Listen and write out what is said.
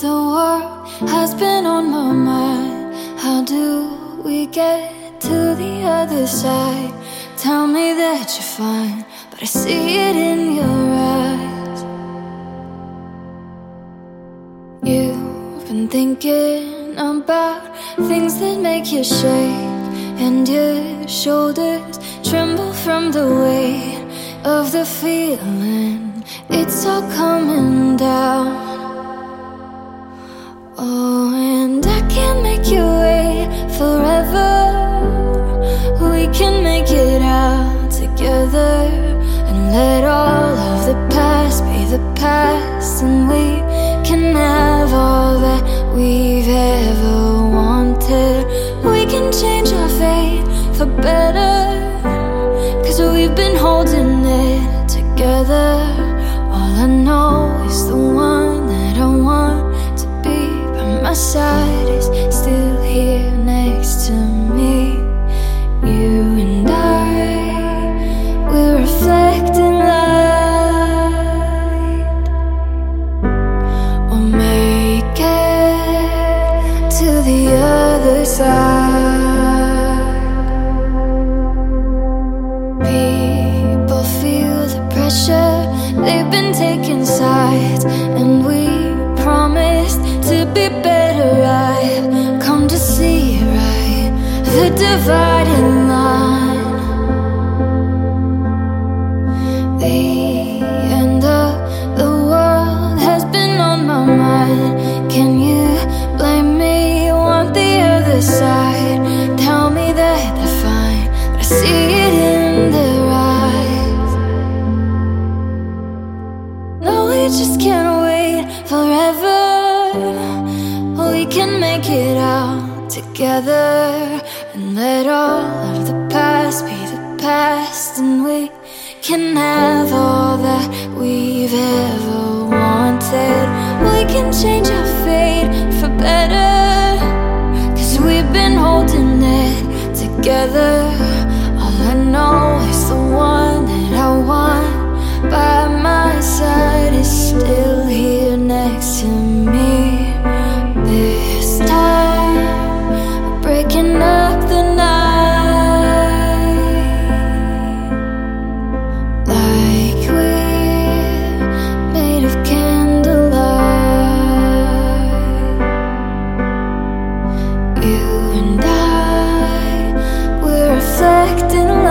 the world has been on my mind. How do we get to the other side? Tell me that you're fine, but I see it in your eyes. You've been thinking about things that make you shake, and your shoulders tremble from the weight of the feeling. It's all coming down. The past, and we can have all that we've ever wanted. We can change our fate for better, cause we've been holding it together. All I know is the one that I want to be by my side the other side. People feel the pressure, they've been taking sides, and we promised to be better. I've come to see right the dividing line. Can make it out together and let all of the past be the past, and we can have all that we've ever wanted. We can change our fate for better, cause we've been holding it together. All I know is the one that I want by my side is still here next to me. Reflecting light.